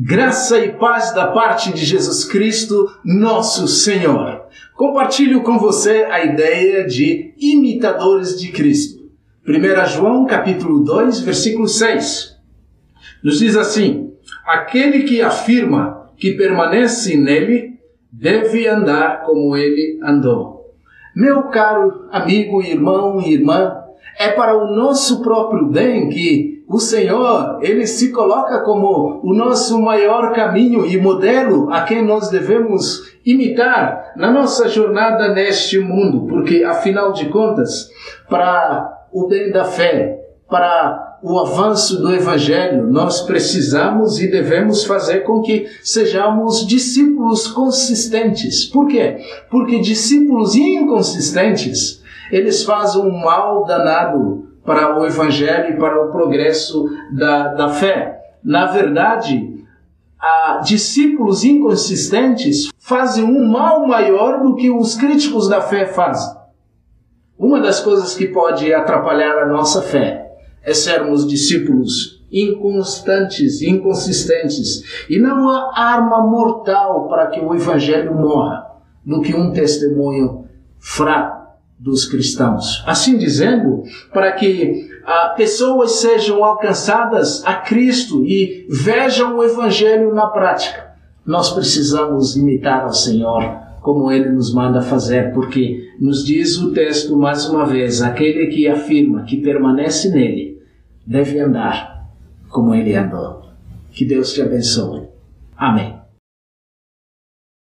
Graça e paz da parte de Jesus Cristo, nosso Senhor. Compartilho com você a ideia de imitadores de Cristo. 1 João capítulo 2, versículo 6. Nos diz assim: Aquele que afirma que permanece nele deve andar como ele andou. Meu caro amigo, irmão e irmã, é para o nosso próprio bem que o Senhor, ele se coloca como o nosso maior caminho e modelo a quem nós devemos imitar na nossa jornada neste mundo, porque afinal de contas, para o bem da fé, para o avanço do evangelho, nós precisamos e devemos fazer com que sejamos discípulos consistentes. Por quê? Porque discípulos inconsistentes, eles fazem um mal danado para o evangelho e para o progresso da, da fé. Na verdade, a, discípulos inconsistentes fazem um mal maior do que os críticos da fé fazem. Uma das coisas que pode atrapalhar a nossa fé é sermos discípulos inconstantes, inconsistentes. E não há arma mortal para que o evangelho morra do que um testemunho fraco dos cristãos. Assim dizendo, para que ah, pessoas sejam alcançadas a Cristo e vejam o Evangelho na prática, nós precisamos imitar ao Senhor como ele nos manda fazer, porque nos diz o texto mais uma vez: aquele que afirma que permanece nele deve andar como ele andou. Que Deus te abençoe. Amém.